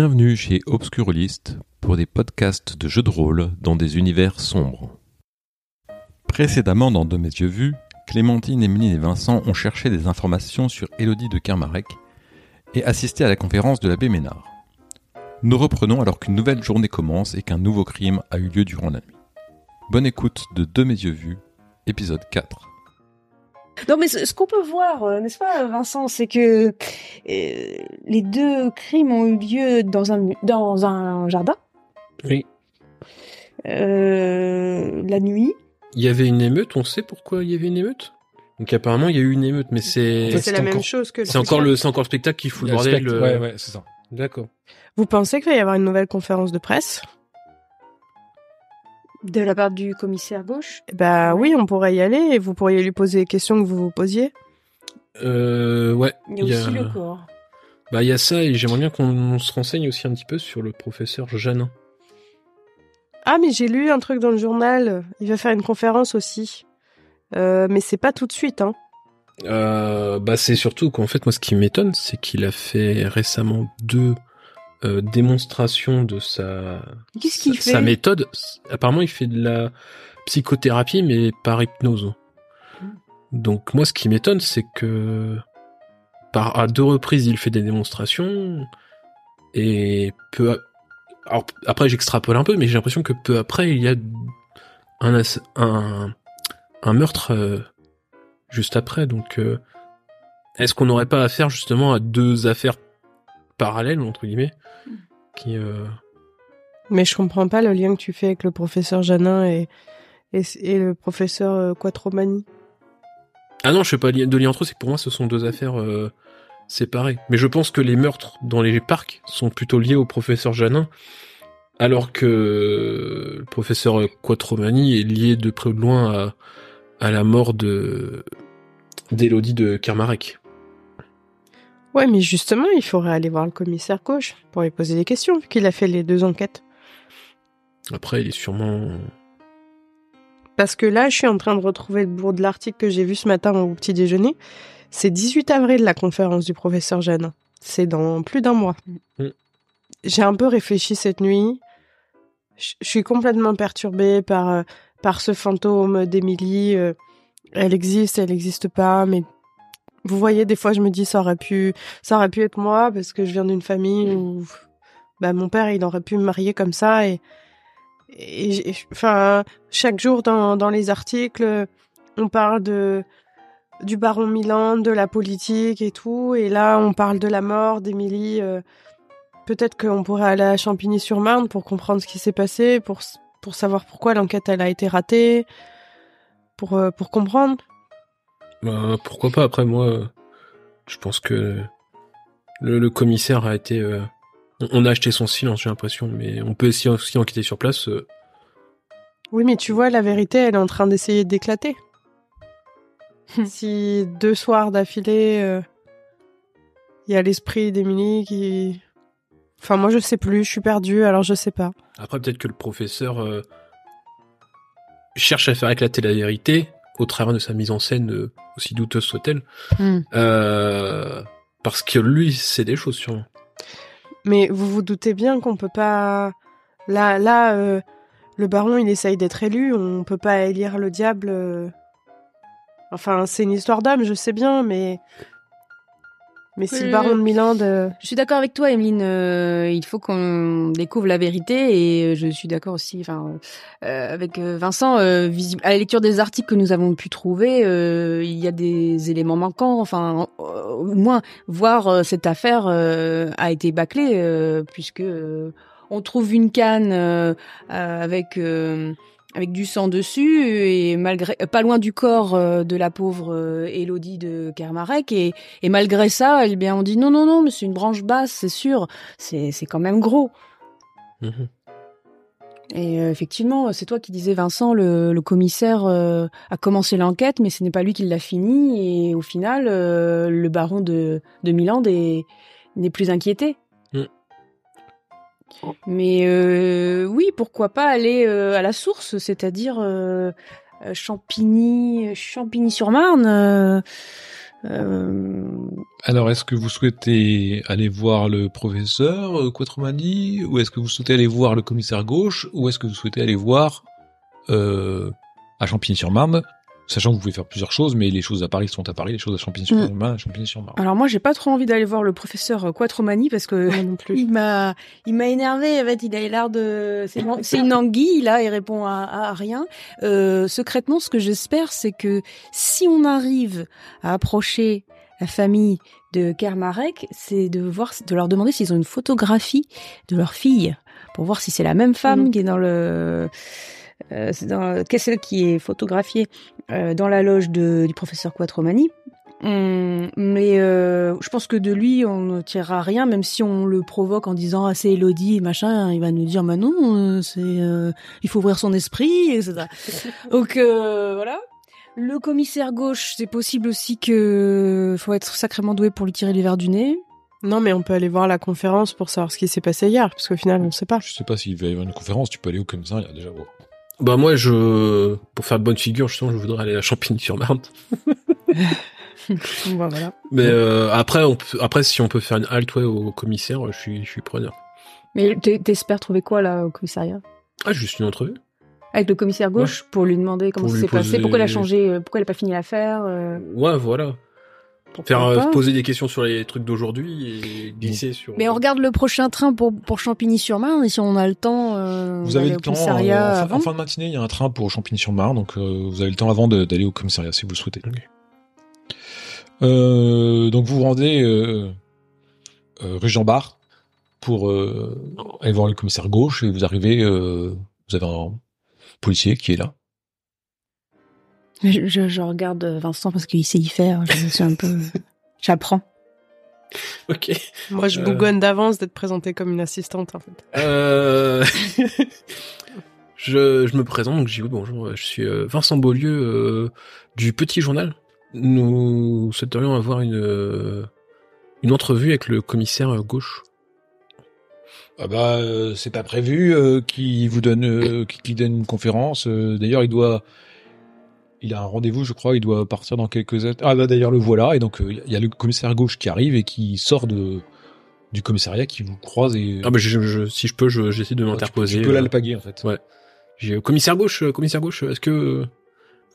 Bienvenue chez Obscurlist pour des podcasts de jeux de rôle dans des univers sombres. Précédemment dans De mes yeux vus, Clémentine, Emeline et Vincent ont cherché des informations sur Élodie de Kermarek et assisté à la conférence de l'abbé Ménard. Nous reprenons alors qu'une nouvelle journée commence et qu'un nouveau crime a eu lieu durant la nuit. Bonne écoute de De mes yeux vus, épisode 4. Non, mais ce, ce qu'on peut voir, euh, n'est-ce pas, Vincent, c'est que euh, les deux crimes ont eu lieu dans un, dans un jardin, Oui. euh, la nuit. Il y avait une émeute, on sait pourquoi il y avait une émeute? Donc apparemment il y a eu une émeute, mais c'est C'est la même chose que le c'est encore le c'est encore le spectacle qui fout le Le bordel. euh, Ouais, ouais, c'est ça. D'accord. Vous pensez qu'il va y avoir une nouvelle conférence de presse? De la part du commissaire gauche? Bah oui, on pourrait y aller et vous pourriez lui poser les questions que vous vous posiez. Euh, ouais. Il y a aussi le corps. Bah il y a ça et j'aimerais bien qu'on se renseigne aussi un petit peu sur le professeur Janin. Ah mais j'ai lu un truc dans le journal, il va faire une conférence aussi. Euh, mais c'est pas tout de suite, hein. Euh, bah c'est surtout qu'en fait moi ce qui m'étonne c'est qu'il a fait récemment deux euh, démonstrations de sa Qu'est-ce qu'il sa, fait sa méthode. Apparemment il fait de la psychothérapie mais par hypnose. Donc moi ce qui m'étonne c'est que par à deux reprises il fait des démonstrations et peu a- alors après j'extrapole un peu mais j'ai l'impression que peu après il y a un, un meurtre euh, juste après donc euh, est-ce qu'on n'aurait pas affaire justement à deux affaires parallèles entre guillemets qui euh, Mais je comprends pas le lien que tu fais avec le professeur Janin et, et, et le professeur euh, Quattromani. Ah non, je fais pas de lien entre eux, c'est que pour moi ce sont deux affaires euh, séparées. Mais je pense que les meurtres dans les parcs sont plutôt liés au professeur Janin, alors que le professeur Quattromani est lié de près ou de loin à, à la mort de d'Élodie de Kermarek. Ouais, mais justement, il faudrait aller voir le commissaire gauche pour lui poser des questions, vu qu'il a fait les deux enquêtes. Après, il est sûrement... Parce que là, je suis en train de retrouver le bourg de l'article que j'ai vu ce matin au petit déjeuner. C'est 18 avril, la conférence du professeur Jeanne. C'est dans plus d'un mois. Mm. J'ai un peu réfléchi cette nuit. Je suis complètement perturbée par, euh, par ce fantôme d'Émilie. euh, Elle existe, elle n'existe pas, mais vous voyez, des fois, je me dis, ça aurait pu, ça aurait pu être moi, parce que je viens d'une famille où, bah, mon père, il aurait pu me marier comme ça, et, enfin, chaque jour dans, dans les articles, on parle de du baron Milan, de la politique et tout, et là on parle de la mort d'Émilie. euh, Peut-être qu'on pourrait aller à Champigny-sur-Marne pour comprendre ce qui s'est passé, pour pour savoir pourquoi l'enquête elle a été ratée, pour euh, pour comprendre. Bah, pourquoi pas Après, moi, euh, je pense que le, le commissaire a été... euh, on- a acheté son silence, j'ai l'impression, mais on peut aussi, aussi enquêter sur place. euh, Oui, mais tu vois, la vérité, elle est en train d'essayer d'éclater. si deux soirs d'affilée, euh, il y a l'esprit d'Émilie qui. Enfin, moi, je sais plus, je suis perdue, alors je sais pas. Après, peut-être que le professeur euh, cherche à faire éclater la vérité au travers de sa mise en scène, euh, aussi douteuse soit-elle, Hmm. euh, parce que lui, c'est des choses sûrement. Mais vous vous doutez bien qu'on peut pas. Là, là, euh, le baron, il essaye d'être élu, on peut pas élire le diable. Enfin, c'est une histoire d'homme, je sais bien, mais. Mais si le Euh, baron de Milan. de- Je suis d'accord avec toi, Emeline. euh, il faut qu'on découvre la vérité et euh, je suis d'accord aussi, enfin, euh, avec euh, Vincent. euh, visi- à la lecture des articles que nous avons pu trouver, euh, il y a des éléments manquants. Enfin, euh, au moins voir euh, cette affaire euh, a été bâclée euh, puisque euh, on trouve une canne euh, euh, avec euh, avec du sang dessus et malgré euh, pas loin du corps euh, de la pauvre euh, Élodie de Kermarek et et malgré ça, eh bien, on dit non, non, non, mais c'est une branche basse, c'est sûr. C'est, c'est quand même gros. Mhm. Et euh, effectivement, c'est toi qui disais, Vincent, le, le commissaire euh, a commencé l'enquête, mais ce n'est pas lui qui l'a fini. Et au final, euh, le baron de, de Milan est- n'est plus inquiété. Mais euh, oui, pourquoi pas aller euh, à la source, c'est-à-dire euh, Champigny, Champigny-sur-Marne. Alors, est-ce que vous souhaitez aller voir le professeur Quattromani ou est-ce que vous souhaitez aller voir le commissaire gauche? Ou est-ce que vous souhaitez aller voir à Champigny-sur-Marne? Sachant que vous pouvez faire plusieurs choses, mais les choses à Paris sont à Paris, les choses à Champigny-sur-Marne, à Champigny-sur-Marne. alors moi, j'ai pas trop envie d'aller voir le professeur Quattromani parce que Moi non plus. il m'a, il m'a énervé. En fait, il a l'air de, c'est une- c'est une anguille là, il répond à, à rien. Euh, secrètement, ce que j'espère, c'est que si on arrive à approcher la famille de Kermarek, c'est de voir, de leur demander s'ils ont une photographie de leur fille pour voir si c'est la même femme Mhm. qui est dans le, euh, dans, qu'est-ce celle qui est photographiée euh, dans la loge de, du professeur Quattromani. Hum, mais euh, je pense que de lui, on ne tirera rien, même si on le provoque en disant ah, c'est Elodie et machin, il va nous dire bah non, euh, c'est euh, il faut ouvrir son esprit, etc. Donc euh, voilà. Le commissaire gauche, c'est possible aussi que faut être sacrément doué pour lui tirer les verres du nez. Non, mais on peut aller voir la conférence pour savoir ce qui s'est passé hier, parce qu'au final, on sait pas. Je sais pas s'il va y avoir une conférence, tu peux aller au commissariat déjà voir. Bah moi, je pour faire bonne figure, justement, je voudrais aller à Champigny-sur-Marne. Bah, voilà. Mais euh, après, on peut, après, si on peut faire une halte ouais, au commissaire, je suis, je suis preneur. Mais t'es- t'espères trouver quoi là au commissariat? Ah, juste une entrevue. Avec le commissaire gauche pour lui demander comment ça s'est passé, pourquoi elle a changé, euh, pourquoi elle a pas fini l'affaire. euh, Ouais, voilà. Faire euh, poser des questions sur les trucs d'aujourd'hui et glisser sur. Mais on regarde le prochain train pour, pour Champigny-sur-Marne et si on a le temps, euh, Vous avez au le temps, commissariat euh, en, fin, avant. en fin de matinée, il y a un train pour Champigny-sur-Marne, donc euh, vous avez le temps avant d'aller au commissariat si vous le souhaitez. Euh, donc vous vous rendez euh, euh, rue Jean Bart pour euh, aller voir le commissaire gauche et vous arrivez, euh, vous avez un policier qui est là. Je, je, je regarde Vincent parce qu'il sait y faire. Je suis un peu. J'apprends. Ok. Moi, je Euh. bougonne d'avance d'être présentée comme une assistante, en fait. Euh... je, je me présente, donc je dis oui, bonjour, je suis euh, Vincent Beaulieu euh, du Petit Journal. Nous souhaiterions avoir une, euh, une entrevue avec le commissaire euh, gauche. Ah bah euh, c'est pas prévu euh, qu'il vous donne euh, qu'il donne une conférence. Euh, d'ailleurs il doit il a un rendez-vous je crois. Il doit partir dans quelques heures. Ah bah d'ailleurs le voilà et donc euh, il y a le commissaire gauche qui arrive et qui sort de du commissariat qui vous croise et Ah bah je, je- si je peux, je- j'essaie de tu peux- m'interposer. Tu peux euh, l'alpaguer en fait. Ouais. J'ai euh, commissaire gauche, euh, commissaire gauche, est-ce que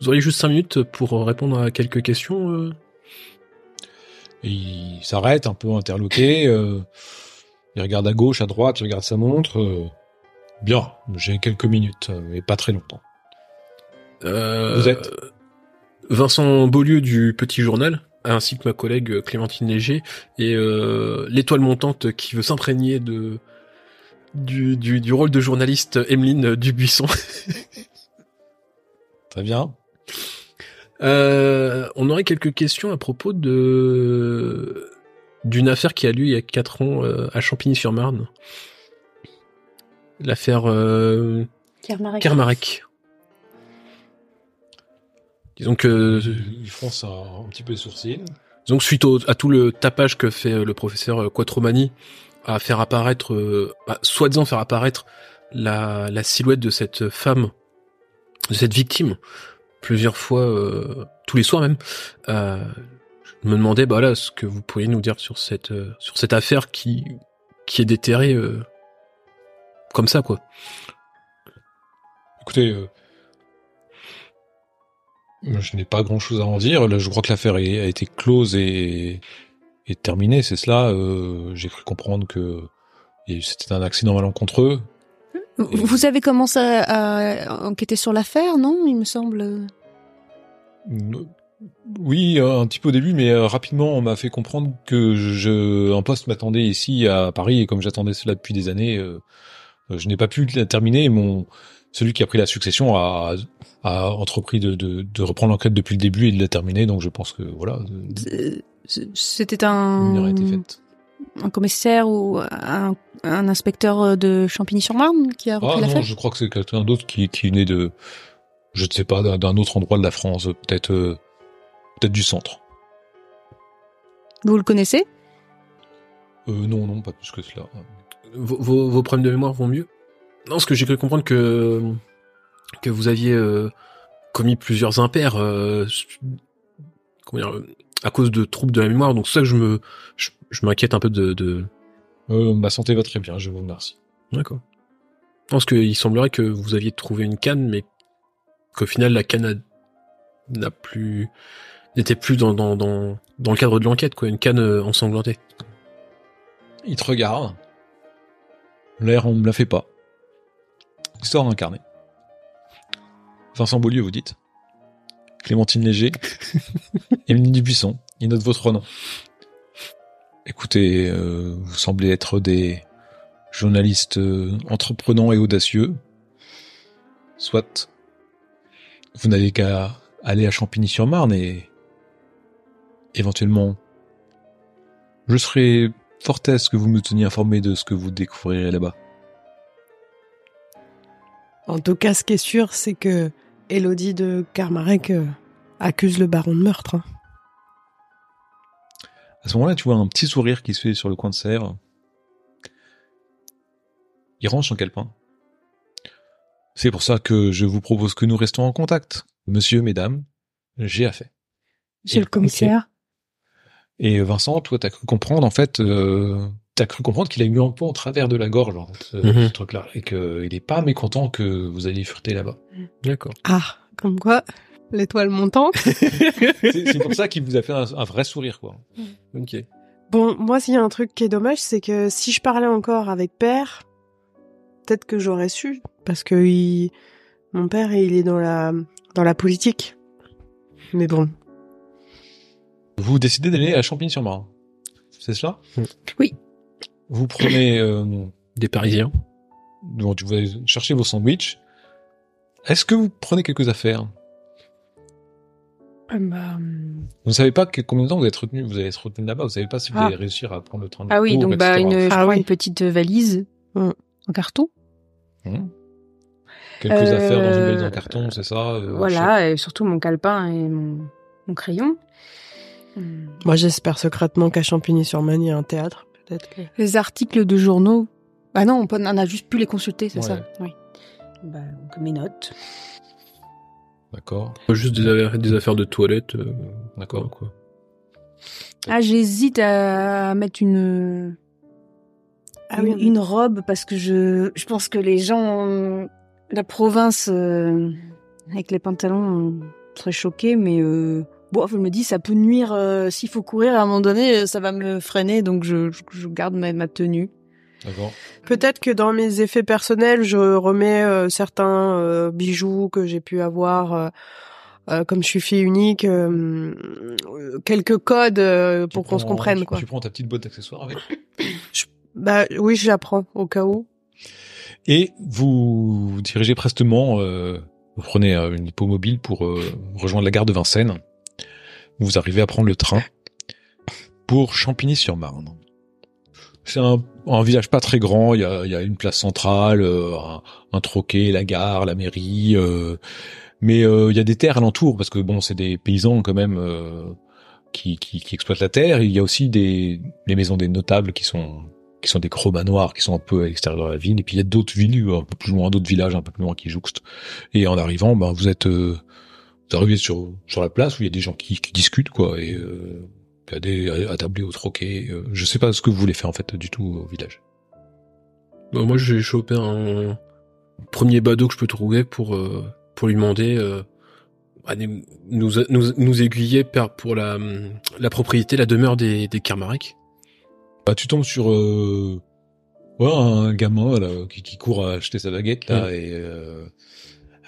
vous auriez juste cinq minutes pour répondre à quelques questions Et il s'arrête un peu interloqué. euh, il regarde à gauche, à droite, il regarde sa montre. euh, bien, j'ai quelques minutes, mais pas très longtemps. Euh, Vous êtes Vincent Beaulieu du Petit Journal, ainsi que ma collègue Clémentine Léger, et euh, l'étoile montante qui veut s'imprégner de du, du, du rôle de journaliste Emeline Dubuisson. Très bien. Euh, on aurait quelques questions à propos de d'une affaire qui a lieu il y a quatre ans euh, à Champigny-sur-Marne. L'affaire euh, Kermarek. Kermarek. Disons que Il fronce un, un petit peu les sourcils. Donc suite au- à tout le tapage que fait euh, le professeur euh, Quattromani à faire apparaître, euh, bah, soi-disant faire apparaître la, la silhouette de cette femme, de cette victime, plusieurs fois, euh, tous les soirs même, euh, je me demandais bah là ce que vous pourriez nous dire sur cette euh, sur cette affaire qui qui est déterrée euh, comme ça quoi. Écoutez, euh, je n'ai pas grand-chose à en dire. Là, je crois que l'affaire a été close et, et terminée. C'est cela. euh, J'ai cru comprendre que c'était un accident malencontreux. Vous avez commencé à, à enquêter sur l'affaire, non Il me semble? Oui, un petit peu au début, mais euh, rapidement, on m'a fait comprendre que je, un poste m'attendait ici à Paris, et comme j'attendais cela depuis des années, euh, je n'ai pas pu terminer. Mon, celui qui a pris la succession a, a entrepris de, de, de reprendre l'enquête depuis le début et de la terminer. Donc, je pense que voilà, Euh, C'était la un, lumière a été faite. un commissaire ou un, un inspecteur de Champigny-sur-Marne qui a repris Ah non, l'affaire je crois que c'est quelqu'un d'autre qui, qui est né de, je ne sais pas, d'un- autre endroit de la France, peut-être, euh, peut-être du centre. Vous le connaissez? Euh, non, non, pas plus que cela. Vos, vos, vos problèmes de mémoire vont mieux? Non, parce que j'ai cru comprendre que que vous aviez euh, commis plusieurs impairs. euh, comment dire, euh, à cause de troubles de la mémoire. Donc c'est ça que je me, je, je m'inquiète un peu de. de... Euh, ma santé va très bien, je vous remercie. D'accord. Parce qu'il semblerait que vous aviez trouvé une canne, mais qu'au final la canne n'a plus n'était plus dans, dans, dans, dans le cadre de l'enquête, quoi, une canne ensanglantée. Il te regarde. L'air, on me la fait pas. Un carnet. Vincent Beaulieu, vous dites. Clémentine Léger. Émilie Dubuisson. Il note votre nom. Écoutez, euh, vous semblez être des journalistes euh, entreprenants et audacieux. Soit. Vous n'avez qu'à aller à Champigny-sur-Marne et éventuellement je serai fort à ce que vous me teniez informé de ce que vous découvrirez là-bas. En tout cas, ce qui est sûr, c'est que Elodie de Carmarek euh, accuse le baron de meurtre. hein. À ce moment-là, tu vois un petit sourire qui se fait sur le coin de serre. Il range son calepin. C'est pour ça que je vous propose que nous restons en contact. Monsieur, mesdames, j'ai affaire. Monsieur le commissaire. Et Vincent, toi, t'as cru comprendre, en fait, euh, t'as cru comprendre qu'il a eu un peu en travers de la gorge, en fait, ce, Mhm. ce truc-là. Et qu'il est pas mécontent que vous alliez fureter là-bas. D'accord. Ah, comme quoi, l'étoile montante. C'est c'est pour ça qu'il vous a fait un, un vrai sourire, quoi. Ok. Bon, moi, s'il y a un truc qui est dommage, c'est que si je parlais encore avec père, peut-être que j'aurais su, parce que il- mon père, il est dans la dans la politique. Mais bon, Vous décidez d'aller à Champigny-sur-Marne. C'est cela? Oui. Vous prenez, euh, Des Parisiens. donc vous allez chercher vos sandwichs. Est-ce que vous prenez quelques affaires? Euh, bah, hum, Vous ne savez pas que, combien de temps vous êtes retenu, vous allez être retenu là-bas. Vous savez pas si vous Ah. allez réussir à prendre le train de Ah oui, retour, donc bah une, je Ah prends oui. une petite valise en carton. Hum. Quelques Euh, affaires dans une valise en carton, c'est ça euh, voilà, et surtout mon calepin et mon, mon crayon. Hum. moi, j'espère secrètement qu'à Champigny-sur-Marne, il y a un théâtre. Peut-être que. Les articles de journaux. Ah non, on peut- on a juste pu les consulter, c'est Ouais. ça. Oui. Bah, donc mes notes. D'accord, Juste des affaires, des affaires de toilette. euh, d'accord. quoi. Ah, j'hésite à mettre une Ah une, oui, une robe parce que je je pense que les gens euh, la province euh, avec les pantalons euh, seraient choqués, mais euh, bon, je me dis ça peut nuire euh, s'il faut courir à un moment donné, euh, ça va me freiner, donc je je, je garde ma, ma tenue. D'accord. Peut-être que dans mes effets personnels, je remets euh, certains euh, bijoux que j'ai pu avoir. euh, euh, comme je suis fille unique, quelques codes euh, pour qu'on se comprenne, tu- quoi. Tu prends ta petite boîte d'accessoires avec. Bah oui, je l'apprends au cas où. Et vous vous dirigez prestement, euh, vous prenez euh, une hippomobile pour euh, rejoindre la gare de Vincennes. Vous arrivez à prendre le train pour Champigny-sur-Marne. C'est un, village pas très grand, il y a, une place centrale, euh, un, troquet, la gare, la mairie, euh, mais euh, il y a des terres alentour parce que bon, c'est des paysans quand même qui, exploitent la terre. Il y a aussi des les maisons des notables qui sont des gros manoirs qui sont un peu à l'extérieur de la ville. Et puis il y a d'autres villes un peu plus loin, d'autres villages un peu plus loin qui jouxtent. Et en arrivant, ben vous êtes euh, arrivez sur sur la place où il y a des gens qui, qui discutent quoi et euh, y a des attablés au troquet. Euh, je sais pas ce que vous voulez faire en fait du tout au village. Bah, moi, j'ai chopé un premier badaud que je peux trouver pour euh, pour lui demander euh, à nous, nous nous aiguiller pour la la propriété, la demeure des des Kermarek. Bah tu tombes sur euh, ouais, un gamin là, qui, qui court à acheter sa baguette là et euh,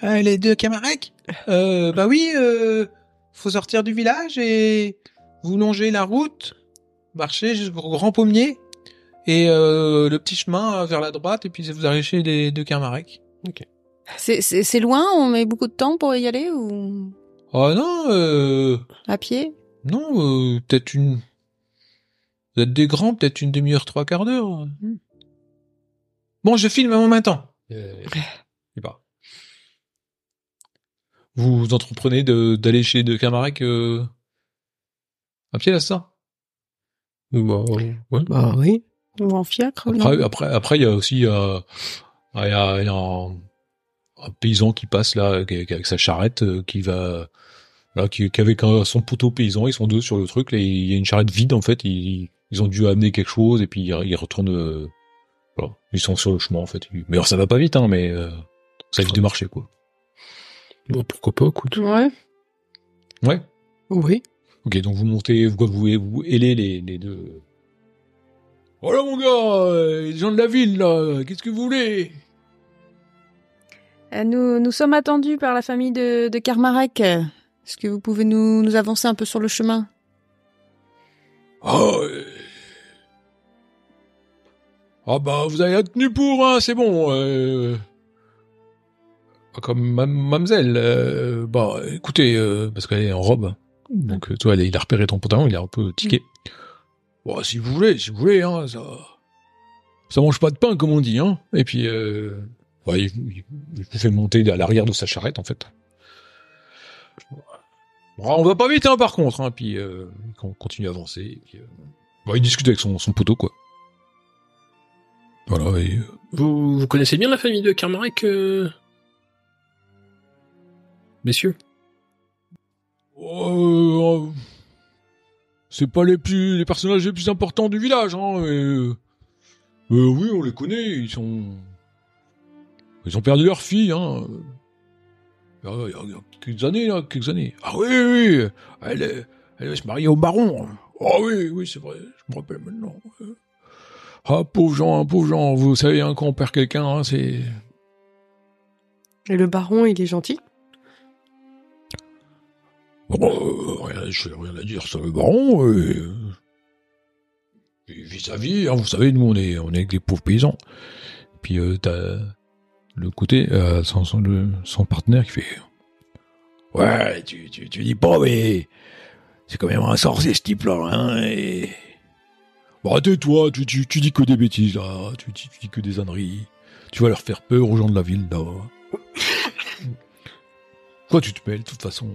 Ah, les deux camarades euh, Bah oui, euh, faut sortir du village et vous longez la route, marchez jusqu'au grand pommier et euh, le petit chemin vers la droite et puis vous arrivez chez les deux camarades. C'est c'est c'est loin, on met beaucoup de temps pour y aller ou? Ah Oh non, euh, à pied? non, euh, peut-être une... Vous êtes des grands, peut-être une demi-heure, trois quarts d'heure. Hmm. Bon, je filme en même temps. euh, il part. Vous entreprenez de d'aller chez de Camarec euh, à pied là ça? Bah, ouais. Bah oui. ou en fiacre non? Après, après, après, il y a aussi euh, il y a, il y a un, un paysan qui passe là avec, avec sa charrette euh, qui va Là, qui, qui avec un- son poteau paysan, ils sont deux sur le truc. Là, il y a une charrette vide en fait. Ils, ils ont dû amener quelque chose et puis ils, ils retournent. euh, voilà, ils sont sur le chemin en fait. Mais alors ça va pas vite, hein, mais euh, ça évite de marcher quoi. Bon, pourquoi pas, écoute. Ouais. Ouais. Oui. Ok, donc vous montez, vous vous, vous ailez les, les deux. Voilà mon gars, euh, les gens de la ville là, qu'est-ce que vous voulez? Euh, Nous, nous sommes attendus par la famille de, de Carmarek. Est-ce que vous pouvez nous, nous avancer un peu sur le chemin? Ah, euh, ah bah vous avez la tenue pour, hein, c'est bon. Euh... Pas Comme mademoiselle, euh, bah écoutez, euh, parce qu'elle est en robe, donc euh, toi elle- il a repéré ton pantalon, il a un peu tiqué. Bon, si vous voulez, si vous voulez, hein, ça, ça mange pas de pain comme on dit, hein. Et puis, euh, ouais, il, il- il vous fait monter à l'arrière de sa charrette en fait. Bon, on va pas vite, hein, par contre, hein. Puis euh, on continue à avancer. Et puis, euh, bon, il discute avec son, son poteau, quoi. Voilà, et... euh, Vous, vous connaissez bien la famille de Carmarek, euh... messieurs Oh, euh, c'est pas les plus les personnages les plus importants du village, hein. et, euh, euh, oui, on les connaît. Ils sont ils ont perdu leur fille, hein. Il y a, il y quelques années, là, quelques années. Ah oui, oui, oui. Elle, est- elle va se marier au baron. Ah oui, oui, c'est vrai. Je me rappelle maintenant. Ah pauvre Jean, pauvre Jean. Vous savez, hein, quand on perd quelqu'un, hein, c'est Et le baron, il est gentil? Bon, euh, rien, je rien à dire sur le baron. euh, il vit sa vie. hein, vous savez, nous, on est, on est avec des pauvres paysans. Puis, euh, t'as le côté, euh, son, son, le- son partenaire qui fait... Ouais, tu, tu, tu dis pas, mais c'est quand même un sorcier, ce type-là. Hein, et... Bon, tais-toi, tu, tu, tu dis que des bêtises, là. Tu, tu, tu dis que des âneries. Tu vas leur faire peur aux gens de la ville, là. Quoi tu te mêles, de toute façon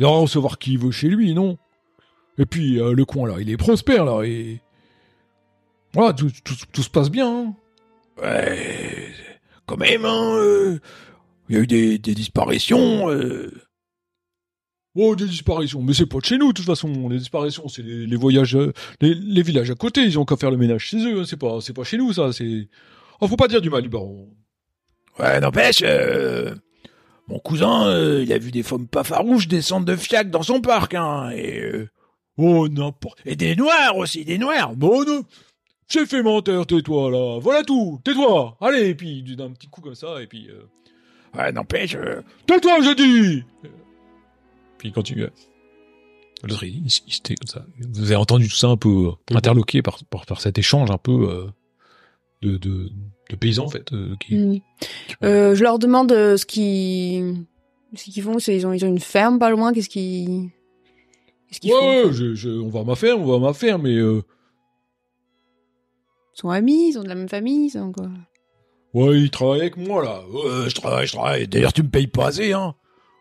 il va recevoir qui veut chez lui, non? Et puis, euh, le coin, là, il est prospère, là, et... Voilà, tout, tout, tout se passe bien. hein. Ouais, quand même, hein, euh, il y a eu des, des disparitions. Euh... Oh, des disparitions, mais c'est pas de chez nous, de toute façon. Les disparitions, c'est les, voyages, les, les villages à côté, ils ont qu'à faire le ménage chez eux, hein, c'est pas, pas chez nous, ça, c'est... Oh, faut pas dire du mal du baron. Ouais, n'empêche, mon cousin, euh, il a vu des femmes pas farouches descendre de fiac dans son parc, hein, et... euh, oh, n'importe... Et des noirs aussi, des noirs. Bon, non J'ai fait menteur, tais-toi, là. Voilà tout Tais-toi. Allez, et puis, d'un petit coup comme ça, et puis... euh, Ouais, n'empêche... euh, Tais-toi, je dis Puis il continue. L'autre, il, il, comme ça. Vous avez entendu tout ça un peu euh, interloqué par, par, par cet échange un peu de, de, de paysans, en fait, euh, qui... Mm. Euh, je leur demande euh, ce qu'ils ce qu'ils font. C'est ils ont ils ont une ferme pas loin. Qu'est-ce qu'ils qu'est-ce qu'ils Ouais, font ouais, je, je, on va à ma ferme, on va à ma ferme, mais... Ils sont amis. Ils ont de la même famille. Ils sont quoi? Ouais, il travaille avec moi, là. Ouais, je travaille, je travaille. D'ailleurs, tu me payes pas assez, hein.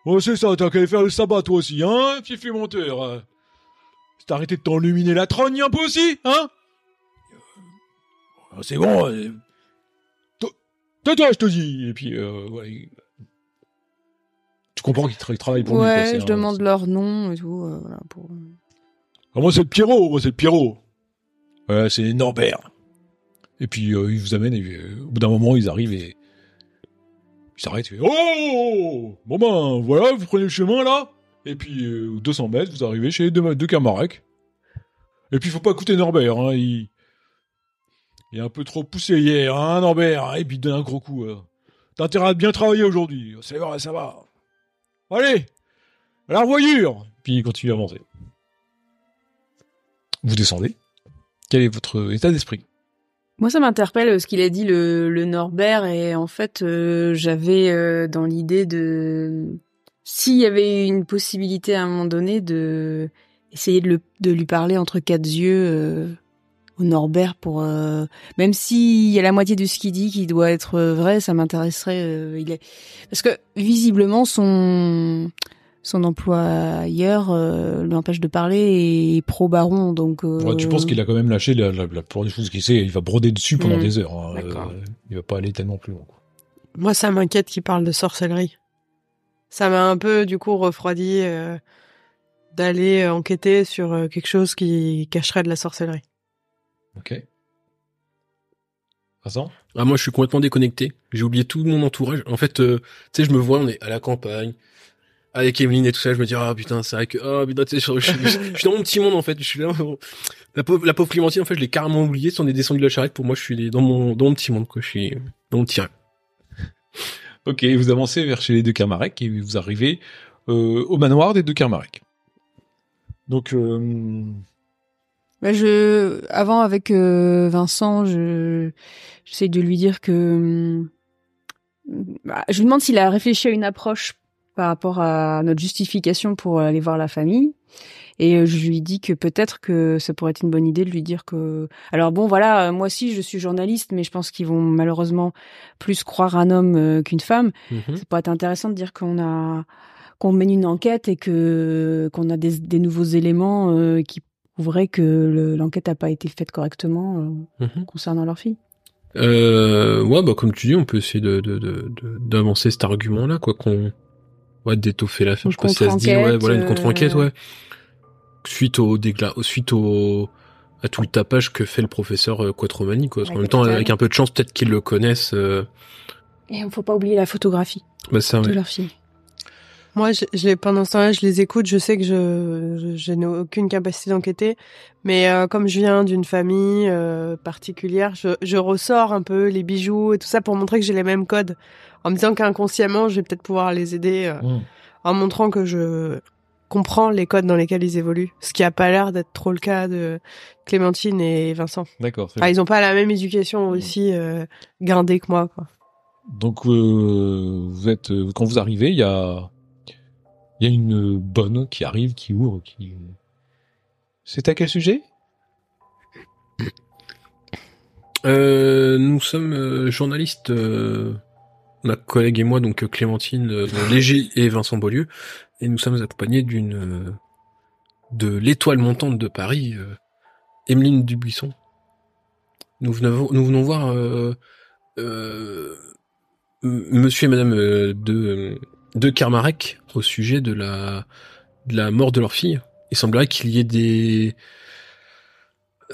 Ouais, c'est ça, t'as qu'à aller faire le sabbat, toi aussi, hein, fifi menteur. euh. C'est arrêté de t'enluminer la trogne un peu aussi, hein? C'est bon. Euh, toi- Tais-toi, je te dis. Et puis, euh, ouais, il- Tu comprends qu'il tra- il travaille pour lui, quoi, Ouais, c'est je un- demande leur nom et tout. euh, voilà, pour... Ah, moi, c'est le Pierrot, moi, c'est le Pierrot. Ouais, c'est Norbert. Et puis, euh, il vous amène, et euh, au bout d'un moment, ils arrivent et. Ils s'arrêtent, ils font, Oh Bon ben, voilà, vous prenez le chemin, là. Et puis, euh, 200 mètres, vous arrivez chez deux, deux Camarec. Et puis, faut pas écouter Norbert, hein, il. Il est un peu trop poussé hier, hein, Norbert. hein, Et puis, il donne un gros coup. euh. T'as intérêt à bien travailler aujourd'hui. Ça va, ça va. Allez À la revoyure Puis, il continue à avancer. Vous descendez. Quel est votre état d'esprit? Moi, ça m'interpelle euh, ce qu'il a dit le, Norbert et en fait, euh, j'avais dans l'idée de s'il y avait une possibilité à un moment donné de essayer de, lui parler entre quatre yeux au Norbert pour euh, même s'il y a la moitié de ce qu'il dit qui doit être euh, vrai, ça m'intéresserait. euh, il est parce que visiblement son son employeur euh, l'empêche de parler et est pro baron donc. euh, Ouais, Tu penses qu'il a quand même lâché la, la, la plupart des choses qu'il sait. Il va broder dessus pendant Mm. des heures. hein. Euh, il va pas aller tellement plus loin. quoi. Moi, ça m'inquiète qu'il parle de sorcellerie. ça m'a un peu du coup refroidi euh, d'aller enquêter sur quelque chose qui cacherait de la sorcellerie. Ok. Vincent? Ah moi je suis complètement déconnecté. J'ai oublié tout mon entourage. En fait, euh, tu sais, je me vois, on est à la campagne avec Emeline et tout ça. Je me dis ah putain c'est vrai que oh putain tu sais, je, je- je- je suis dans mon petit monde en fait. Je suis là. La pauvre, la pauvre Clémentine en fait je l'ai carrément oublié. Si on est descendu de la charrette pour moi je suis dans mon dans mon petit monde quoi. Je suis dans mon petit rêve. Ok, vous avancez vers chez les deux Kermarek et vous arrivez euh, au manoir des deux Kermarek. Donc, euh, Bah, je, avant avec euh, Vincent, je, j'essaie de lui dire que, hum, bah, je lui demande s'il a réfléchi à une approche par rapport à notre justification pour aller voir la famille. Et euh, je lui dis que peut-être que ça pourrait être une bonne idée de lui dire que. Alors bon, voilà, euh, moi aussi je suis journaliste, mais je pense qu'ils vont malheureusement plus croire un homme euh, qu'une femme. Mhm. Ça pourrait être intéressant de dire qu'on a qu'on mène une enquête et que qu'on a des, des nouveaux éléments euh, qui prouveraient que le- l'enquête n'a pas été faite correctement euh, Mhm. concernant leur fille. Euh, ouais, bah comme tu dis, on peut essayer de d'avancer cet argument-là, quoi, qu'on ouais d'étoffer l'affaire. Je sais pas si ça se dit, ouais, voilà une contre-enquête, euh, ouais. Suite au dégla, suite au à tout le tapage que fait le professeur euh, Quattromani, quoi. Parce Ouais, qu'en même temps, avec un peu de chance, peut-être qu'ils le connaissent. euh, Et il ne faut pas oublier la photographie Bah ça, de ouais. leur fille. Moi, je, je les, pendant ce temps-là, je les écoute. Je sais que je, je, je n'ai aucune capacité d'enquêter, mais euh, comme je viens d'une famille euh, particulière, je, je ressors un peu les bijoux et tout ça pour montrer que j'ai les mêmes codes, en me disant qu'inconsciemment, je vais peut-être pouvoir les aider, euh, hmm. en montrant que je comprends les codes dans lesquels ils évoluent, ce qui a pas l'air d'être trop le cas de Clémentine et Vincent. d'accord. Enfin, ils ont pas la même éducation aussi euh, guindée que moi, quoi. Donc, euh, vous êtes euh, quand vous arrivez, il y a il y a une bonne qui arrive, qui ouvre, qui. C'est à quel sujet? Euh, nous sommes euh, journalistes, euh, ma collègue et moi, donc Clémentine euh, Léger et Vincent Beaulieu, et nous sommes accompagnés d'une euh, de l'étoile montante de Paris, euh, Emeline Dubuisson. Nous venons, nous venons voir euh, euh, Monsieur et Madame euh, de de Kermarek au sujet de la de la mort de leur fille. Il semblerait qu'il y ait des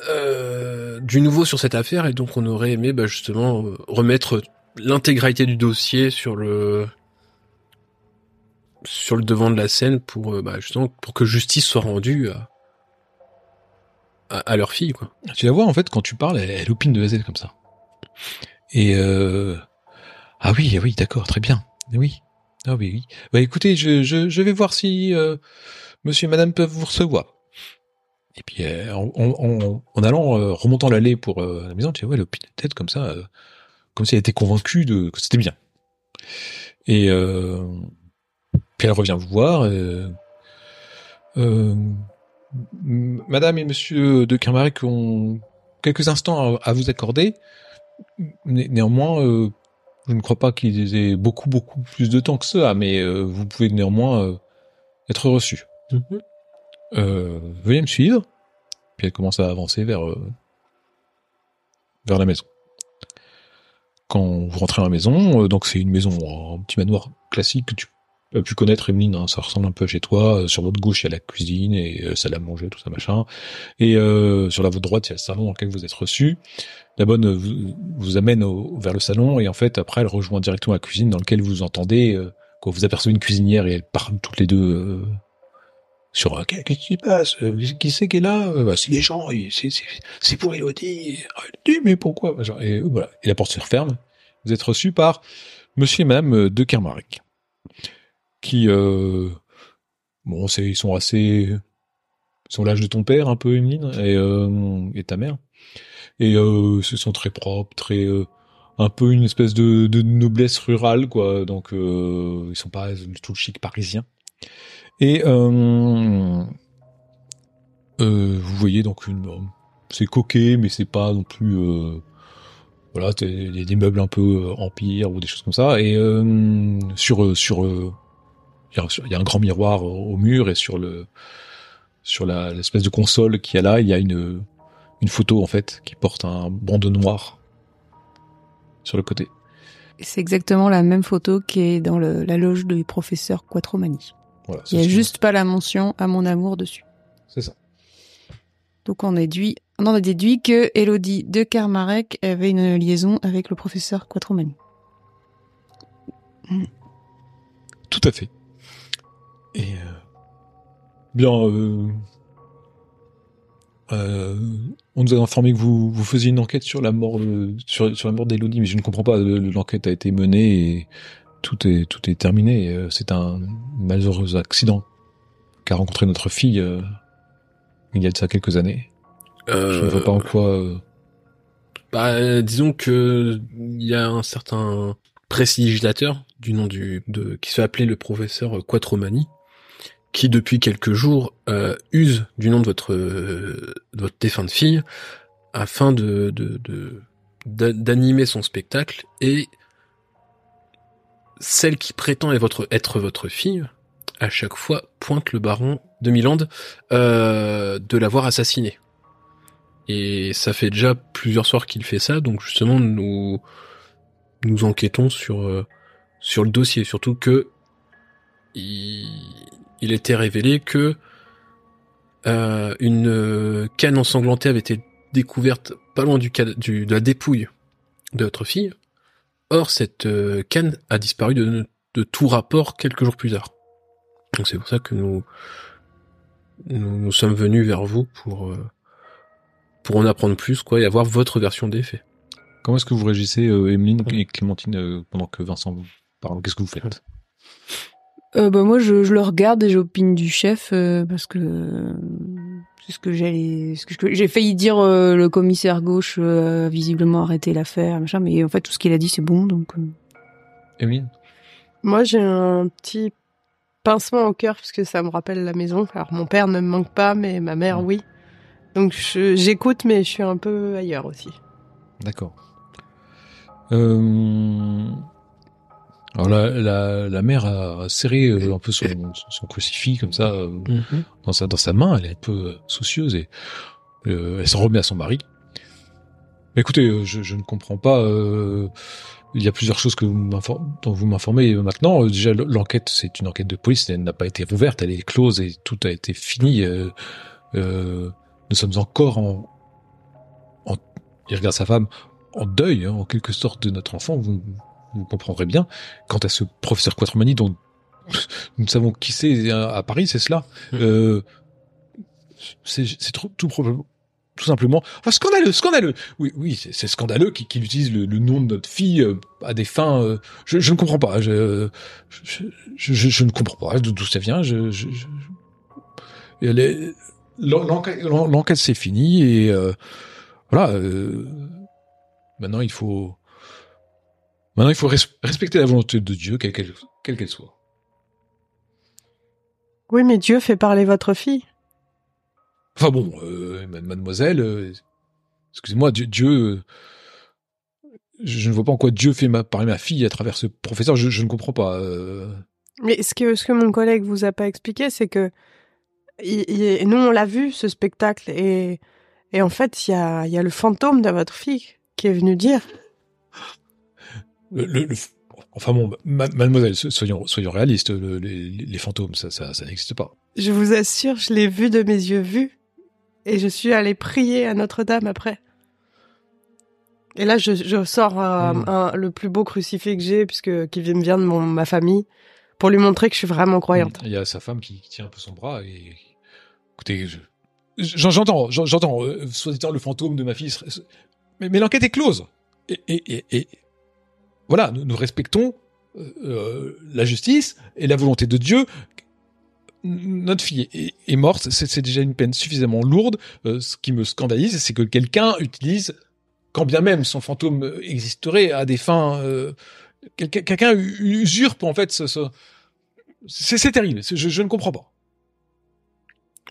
euh, du nouveau sur cette affaire et donc on aurait aimé bah, justement euh, remettre l'intégralité du dossier sur le sur le devant de la scène pour euh, bah, justement pour que justice soit rendue à, à, leur fille. Tu la vois en fait quand tu parles, elle, elle opine de Z comme ça. Et ah oui, ah oui, d'accord, très bien. Oui, ah oui, oui. Bah écoutez, je, je, vais voir si euh, Monsieur et Madame peuvent vous recevoir. Et puis euh, en, en, en- en allant euh, remontant l'allée pour euh, la maison, tu vois, elle opine de tête comme ça, euh, comme si elle était convaincue de que c'était bien. Et euh, puis elle revient vous voir. euh, euh, Madame et Monsieur de Kermarek ont quelques instants à, vous accorder. Né- néanmoins, euh, je ne crois pas qu'ils aient beaucoup, beaucoup plus de temps que ça, mais euh, vous pouvez néanmoins euh, être reçu. Euh, veuillez me suivre. Puis elle commence à avancer vers vers la maison. Quand vous rentrez dans la maison, donc c'est une maison, un petit manoir classique que tu pu connaître, Emeline, hein, ça ressemble un peu à chez toi. Euh, sur votre gauche, il y a la cuisine et euh, salle à manger, tout ça machin. Et euh, sur la votre droite, il y a le salon dans lequel vous êtes reçu. La bonne euh, vous, vous amène au- vers le salon et en fait après elle rejoint directement la cuisine dans laquelle vous entendez euh, quand vous apercevez une cuisinière et elles parlent toutes les deux euh, sur euh, qu'est- qu'est-ce qui se passe? Euh, qui c'est qui est là? Euh, bah, c'est les gens c'est pour Elodie Elodie mais pourquoi et euh, voilà. Et la porte se referme. Vous êtes reçu par Monsieur et Madame euh, de Kermarek qui euh, bon c'est ils sont assez ils sont l'âge de ton père un peu Emeline et euh, ta mère. Et euh, ce sont très propres très un peu une espèce de, noblesse rurale quoi. Donc ils sont pas tout chic parisien et vous voyez donc une c'est coquet mais c'est pas non plus voilà des, des meubles un peu empire ou des choses comme ça. Et sur sur il y, a, il y a un grand miroir au au mur et sur le sur l'espèce de console qu'il y a là il y a une une photo en fait qui porte un bandeau noir sur le côté C'est exactement la même photo qui est dans le- la loge du professeur Quattromani. Voilà, Il c'est y a juste pas la mention à mon amour dessus. C'est ça. Donc on, déduit, on en a déduit que Elodie de Kermarek avait une liaison avec le professeur Quattromani. Tout à fait. Et euh, bien, euh, euh, on nous a informé que vous, vous faisiez une enquête sur la mort de, sur, sur la mort d'Elodie, mais je ne comprends pas. le- L'enquête a été menée et tout est tout est terminé. Euh, C'est un malheureux accident qu'a rencontré notre fille euh, il y a de ça quelques années. Je ne vois pas en quoi. euh, Bah, euh, disons que il y a un certain prestidigitateur du nom du de qui se fait appeler le professeur Quattromani, qui depuis quelques jours euh, use du nom de votre euh, de défunte fille afin de de de- d'a- d'animer son spectacle et celle qui prétend être votre fille à chaque fois pointe le baron de Milan euh, de l'avoir assassiné. Et ça fait déjà plusieurs soirs qu'il fait ça, donc justement nous nous enquêtons sur euh, sur le dossier, surtout que il était révélé que euh, une euh, canne ensanglantée avait été découverte pas loin du, du de la dépouille de votre fille. Or cette euh, canne a disparu de, de tout rapport quelques jours plus tard. Donc c'est pour ça que nous nous, nous sommes venus vers vous pour euh, pour en apprendre plus, quoi, et avoir votre version des faits. Comment est-ce que vous réagissez, euh, Emeline et Clémentine, euh, pendant que Vincent vous parle? Qu'est-ce que vous faites? Euh, bah moi je, je le regarde et j'opine du chef euh, parce que euh, c'est ce que j'ai ce que j'ai failli dire euh, le commissaire gauche euh, a visiblement arrêté l'affaire machin mais en fait tout ce qu'il a dit c'est bon donc euh, Emeline Moi, j'ai un petit pincement au cœur parce que ça me rappelle la maison. Alors, mon père ne me manque pas, mais ma mère, oui. Donc, j'écoute, mais je suis un peu ailleurs aussi. D'accord. Euh... Alors la, la, la mère a serré euh, un peu son, son crucifix comme ça euh, dans sa dans sa main. Elle est un peu euh, soucieuse et euh, elle s'en remet à son mari. Écoutez, je, je ne comprends pas. euh, il y a plusieurs choses que vous dont vous m'informez maintenant. Déjà, l'enquête, c'est une enquête de police. Elle n'a pas été rouverte. Elle est close et tout a été fini. Euh, euh, nous sommes encore en, en. Il regarde sa femme en deuil, hein, en quelque sorte, de notre enfant. Vous, vous comprendrez bien. Quant à ce professeur Quattromani dont nous savons qui c'est à à Paris, c'est cela. Euh, c'est tout simplement. Enfin, scandaleux, scandaleux. Oui, oui, c'est scandaleux qu'il utilise le, le nom de notre fille euh, à des fins. euh, je, je ne comprends pas. Je, ne comprends pas d'où ça vient. L'enquête l'enquête, c'est fini et euh, voilà. euh, maintenant, il faut. Maintenant, il faut res- respecter la volonté de Dieu, quelle qu'elle soit. Oui, mais Dieu fait parler votre fille. Enfin bon, euh, ma- mademoiselle, euh, excusez-moi, Dieu, Dieu euh, je, ne vois pas en quoi Dieu fait ma, parler ma fille à travers ce professeur, je, je ne comprends pas. euh. Mais ce que, ce que mon collègue vous a pas expliqué, c'est que il, il- nous, on l'a vu, ce spectacle, et, et en fait, il y a, il y a le fantôme de votre fille qui est venu dire. Le, le- le- enfin bon, ma- mademoiselle, so- soyons, soyons réalistes, le- les, les fantômes, ça, ça, ça n'existe pas. Je vous assure, je l'ai vu de mes yeux vus, et je suis allée prier à Notre-Dame après. Et là, je, je sors euh, Mm. un- le plus beau crucifix que j'ai, puisque qui vient vient de mon, ma famille, pour lui montrer que je suis vraiment croyante. Il y a sa femme qui, qui tient un peu son bras et écoutez, je, j'en- j'entends, j'en- j'entends, euh, soi-disant le fantôme de ma fille, mais, mais l'enquête est close. Et, et, et, et voilà, nous, respectons euh, euh, la justice et la volonté de Dieu. Notre fille est, morte, c'est, déjà une peine suffisamment lourde. Euh, ce qui me scandalise, c'est que quelqu'un utilise, quand bien même son fantôme existerait à des fins, quelqu'un, usurpe en fait ce, ce, c'est, terrible. Je, ne comprends pas.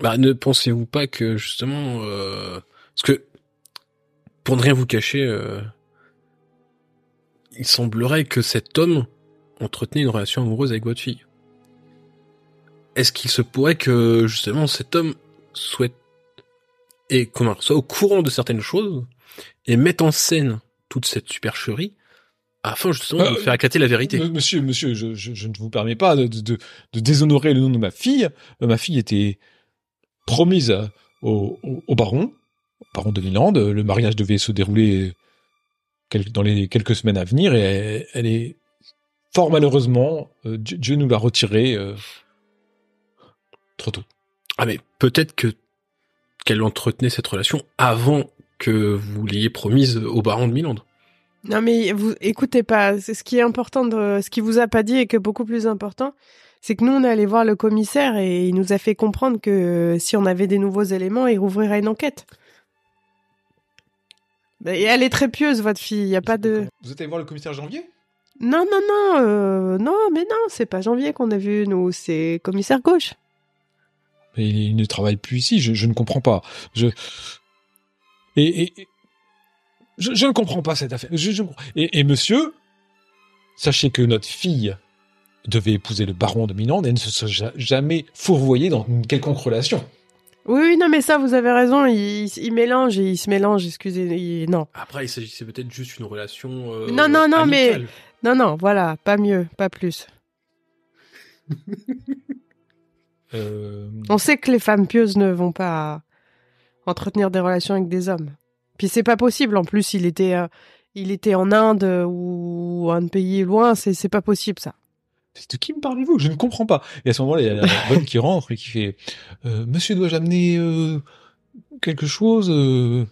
Bah, ne pensez-vous pas que justement, parce que pour ne rien vous cacher, il semblerait que cet homme entretenait une relation amoureuse avec votre fille. Est-ce qu'il se pourrait que justement cet homme souhaite et comment soit au courant de certaines choses et mette en scène toute cette supercherie afin justement de Euh, faire éclater la vérité? Monsieur, monsieur, je, je, je ne vous permets pas de, de, de déshonorer le nom de ma fille. Euh, ma fille était promise à- au, au, au baron, au baron de Milan. Le mariage devait se dérouler dans les quelques semaines à venir et elle, elle est fort malheureusement, euh, Dieu, Dieu nous l'a retirée euh, trop tôt. Ah mais peut-être que qu'elle entretenait cette relation avant que vous l'ayez promise au baron de Milan. Non mais vous écoutez pas, c'est ce qui est important de ce qui vous a pas dit et que beaucoup plus important, c'est que nous on est allé voir le commissaire et il nous a fait comprendre que si on avait des nouveaux éléments, il rouvrirait une enquête. Et elle est très pieuse votre fille, il y a pas de Vous êtes allé voir le commissaire Janvier? Non non non euh, non mais non, c'est pas janvier qu'on a vu nous, c'est commissaire gauche. Mais il, il ne travaille plus ici, je, je ne comprends pas. Je et, et- et- je, je ne comprends pas cette affaire. Je- je- et, et monsieur, sachez que notre fille devait épouser le baron de Milan et ne se soit ja- jamais fourvoyée dans une quelconque relation. Oui oui non mais ça vous avez raison, il, il mélange, il se mélange, excusez, il- non. Après, il s'agissait peut-être juste d'une relation. euh, Non, non, non, mais-. Non non, voilà, pas mieux, pas plus. Euh, On sait que les femmes pieuses ne vont pas entretenir des relations avec des hommes. Puis c'est pas possible. En plus, il était, euh, il était en Inde euh, ou un pays loin. C'est, c'est pas possible ça. De qui me parlez-vous? Je ne comprends pas. Et à ce moment-là, il y a la bonne qui rentre et qui fait euh, Monsieur, dois-je amener euh, quelque chose euh?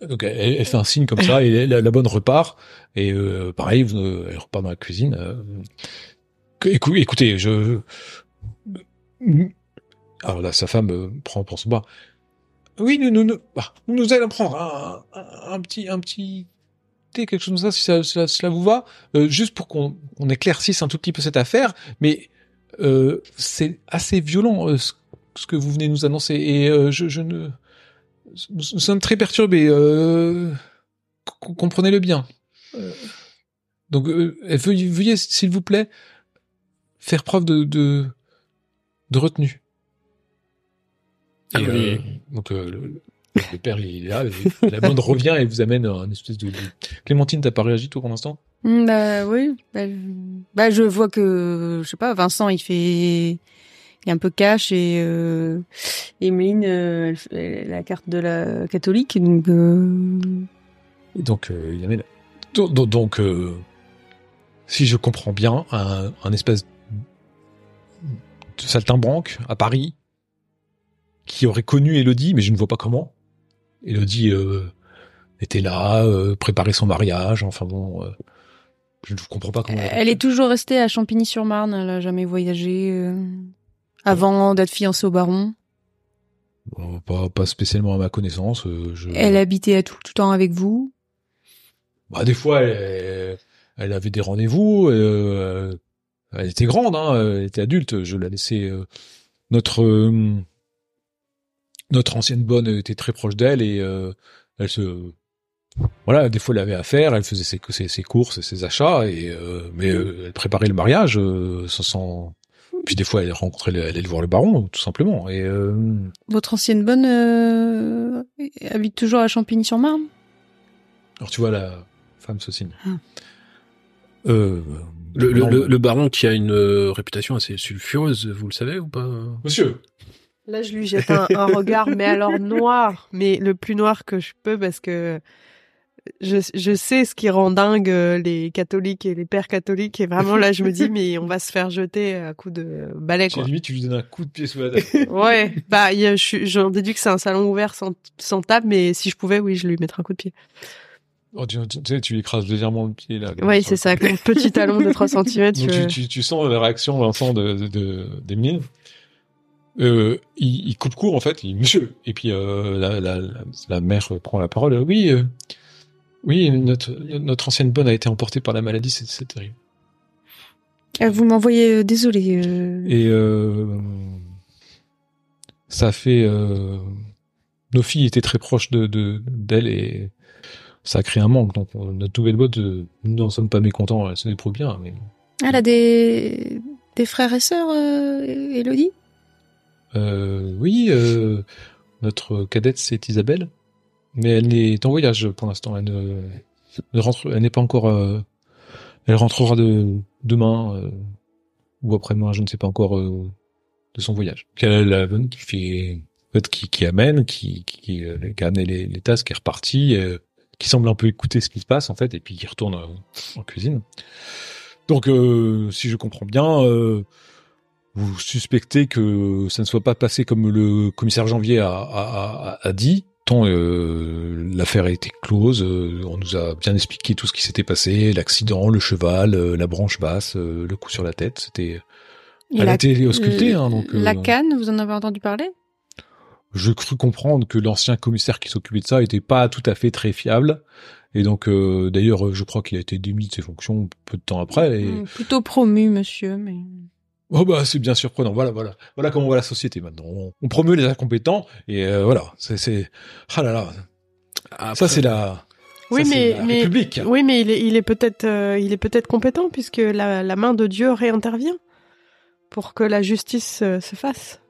Donc elle, elle fait un signe comme ça et la, bonne repart. Et euh, pareil, elle repart dans la cuisine. euh. Écoutez, je... Alors là, sa femme euh, prend pour son bras. Oui, nous, nous, nous, bah, nous allons prendre un petit, un petit quelque chose comme ça, si ça, cela, cela vous va, euh, juste pour qu'on on éclaircisse un tout petit peu cette affaire. Mais euh, c'est assez violent euh, ce, ce que vous venez nous annoncer et euh, je, je ne, nous, nous sommes très perturbés. Euh, Comprenez-le bien. Donc, euh, veuillez, veuillez, s'il vous plaît, faire preuve de, de, de retenue. Ah Et, oui. euh, donc euh, le, le père il est là, la bonne revient et vous amène un espèce de. Clémentine, t'as pas réagi toi pour l'instant? Hmm, Bah oui, bah, je- bah, je vois que je sais pas, Vincent il fait il est un peu cash et euh, Emeline euh, elle la carte de la catholique donc euh, Et donc, euh, il amène. Donc, donc, donc, euh, si je comprends bien, un, un espèce de saltimbanque à Paris qui aurait connu Elodie, mais je ne vois pas comment. Elodie euh, était là, euh, préparait son mariage, enfin bon, euh, je ne comprends pas comment. elle est toujours restée à Champigny-sur-Marne, elle a jamais voyagé euh, avant d'être fiancée au baron. Bon, pas, pas spécialement à ma connaissance. euh, je... Elle habitait à tout, le temps avec vous. Bah, des fois, elle, elle avait des rendez-vous. euh, elle était grande, hein, elle était adulte. Je la laissais. notre notre ancienne bonne était très proche d'elle et euh, elle se voilà, des fois elle avait affaire, elle faisait ses, ses, ses courses, ses achats et euh, mais euh, elle préparait le mariage euh, sans, sans puis des fois elle rencontrait, le- elle allait voir le baron tout simplement et euh, Votre ancienne bonne euh, habite toujours à Champigny-sur-Marne? Alors tu vois la femme se signe. Ah. Euh, Le, le, non, le, le baron qui a une euh, réputation assez sulfureuse, vous le savez ou pas? Monsieur, Là, je lui jette un, un regard, mais alors noir, mais le plus noir que je peux parce que je, je sais ce qui rend dingue euh, les catholiques et les pères catholiques et vraiment là, je me dis mais on va se faire jeter à coups de balai à quoi. la limite tu lui donnes un coup de pied sous la tête. Ouais, bah j'en déduis que c'est un salon ouvert sans, sans table, mais si je pouvais, oui, je lui mettrais un coup de pied. Oh, tu, tu, tu sais, tu lui écrases légèrement le pied là. Oui, c'est ça, avec mon petit talon de 3 cm. Donc tu, tu, tu sens la réaction Vincent de, de, de d'Emeline. Euh, il, il coupe court en fait, il monsieur. Et puis euh, la, la, la, la mère prend la parole. Oui, euh, oui, notre, notre ancienne bonne a été emportée par la maladie, c'est, terrible. Ah, Vous m'envoyez, désolé. Et ça fait. Nos filles étaient très proches de, de d'elle et ça a créé un manque. Donc on- notre nouvelle bonne, euh, nous n'en sommes pas mécontents. Elle se débrouille bien, mais Elle a des, des frères et sœurs, Elodie? Euh, oui, euh, notre cadette c'est Isabelle, mais elle est en voyage pour l'instant. Elle ne, ne rentre, elle n'est pas encore euh, Elle rentrera de demain euh, ou après-demain, je ne sais pas encore euh, de son voyage. Qu'elle a qui fait, en fait, qui, amène, qui qui, qui a les, les tasses, qui est reparti, qui semble un peu écouter ce qui se passe en fait, et puis qui retourne en cuisine. Donc, si je comprends bien, vous suspectez que ça ne soit pas passé comme le commissaire Janvier a, a, a, a dit. Tant euh, l'affaire a été close, euh, on nous a bien expliqué tout ce qui s'était passé, l'accident, le cheval, euh, la branche basse, euh, le coup sur la tête. C'était, elle la- a été auscultée, hein, donc. La euh, canne, vous en avez entendu parler? Je crus comprendre que l'ancien commissaire qui s'occupait de ça était pas tout à fait très fiable. Et donc, euh, d'ailleurs, je crois qu'il a été démis de ses fonctions peu de temps après. Et... Hmm, Plutôt promu, monsieur, mais... Oh bah c'est bien surprenant. Voilà, voilà, voilà comment on voit la société maintenant. On, on promeut les incompétents et euh, voilà, c'est, ah là là, ça c'est la, Oui, ça, mais, la mais République. oui, mais il est, il est peut-être, euh, il est peut-être compétent puisque la, la main de Dieu réintervient pour que la justice euh, se fasse.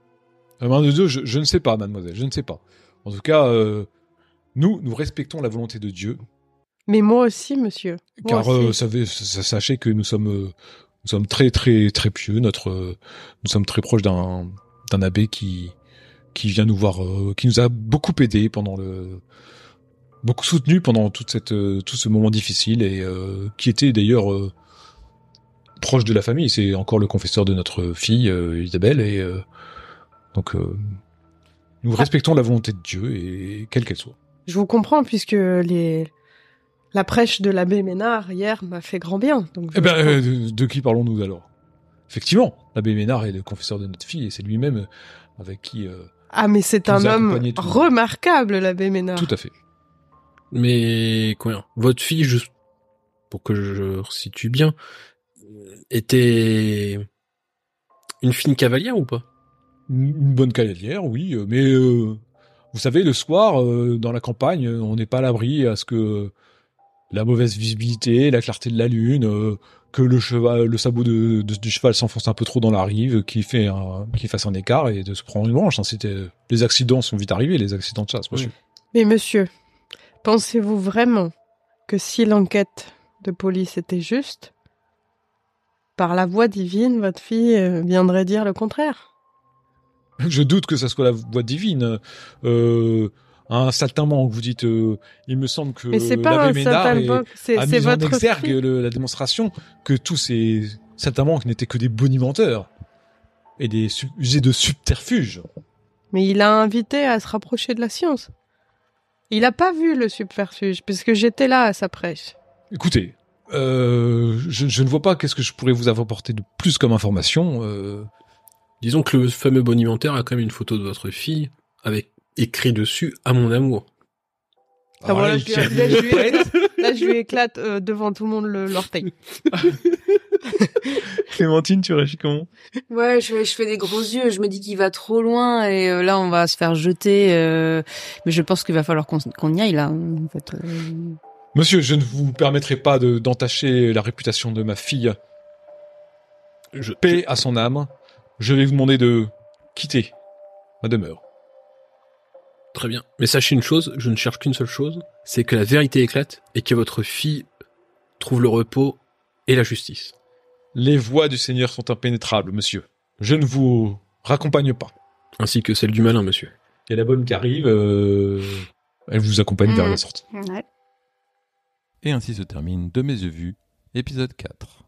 La main de Dieu, je, je ne sais pas, mademoiselle, je ne sais pas. En tout cas, nous, nous respectons la volonté de Dieu, Mais moi aussi, monsieur. Moi car aussi. euh, savez, sa- sachez que nous sommes, euh, nous sommes très, très, très pieux. Notre, nous sommes très proches d'un, d'un abbé qui, qui vient nous voir, euh, qui nous a beaucoup aidé pendant le, beaucoup soutenu pendant toute cette, euh, tout ce moment difficile et euh, qui était d'ailleurs euh, proche de la famille. C'est encore le confesseur de notre fille euh, Isabelle et euh, donc euh, nous respectons la volonté de Dieu et quelle qu'elle soit. Je vous comprends puisque les la prêche de l'abbé Ménard hier m'a fait grand bien. Donc Eh ben, euh, de, de qui parlons-nous alors? Effectivement, l'abbé Ménard est le confesseur de notre fille et c'est lui-même euh, avec qui. euh, ah, mais c'est un homme remarquable, l'abbé Ménard. Tout à fait. Mais quoi Votre fille, juste pour que je resitue bien, était une fine cavalière ou pas? Une bonne cavalière, oui, euh, mais euh, vous savez, le soir, euh, dans la campagne, on n'est pas à l'abri à ce que la mauvaise visibilité, la clarté de la lune, euh, que le cheval, le sabot de, de- du cheval s'enfonce un peu trop dans la rive, qu'il fait un, qu'il fasse un écart et de se prendre une branche. hein. C'était, les accidents sont vite arrivés, les accidents de chasse, monsieur. Mais monsieur, pensez-vous vraiment que si l'enquête de police était juste, par la voix divine, votre fille euh, viendrait dire le contraire? Je doute que ça soit la voix divine. Euh, un saltimbanque, vous dites. euh, il me semble que Mais c'est pas un saltimbanque, c'est a c'est mis en votre exergue le- la démonstration que tous ces saltimbanques n'étaient que des bonimenteurs et des usés de subterfuges. Mais il a invité à se rapprocher de la science. Il a pas vu le subterfuge, puisque j'étais là à sa prêche. Écoutez, euh, je, je ne vois pas qu'est-ce que je pourrais vous apporter de plus comme information. euh, Disons que le fameux bonimentaire a quand même une photo de votre fille avec écrit dessus « à mon amour Ah, voilà, il je lui- là, je lui éclate, là, je lui éclate euh, devant tout le monde le- l'orteil. Clémentine, tu réagis comment? Ouais, je, je fais des gros yeux. Je me dis qu'il va trop loin et euh, là, on va se faire jeter. euh, mais je pense qu'il va falloir qu'on y aille là. En fait. euh. Monsieur, je ne vous permettrai pas de- d'entacher la réputation de ma fille. ». Je- Paix à son âme. Je vais vous demander de quitter ma demeure. Très bien. Mais sachez une chose, je ne cherche qu'une seule chose, c'est que la vérité éclate et que votre fille trouve le repos et la justice. Les voies du Seigneur sont impénétrables, monsieur. Je ne vous raccompagne pas. Ainsi que celle du malin, monsieur. Il y a la bonne qui arrive. euh, Elle vous accompagne vers la sortie. Ouais. Et ainsi se termine De mes yeux vus, épisode 4.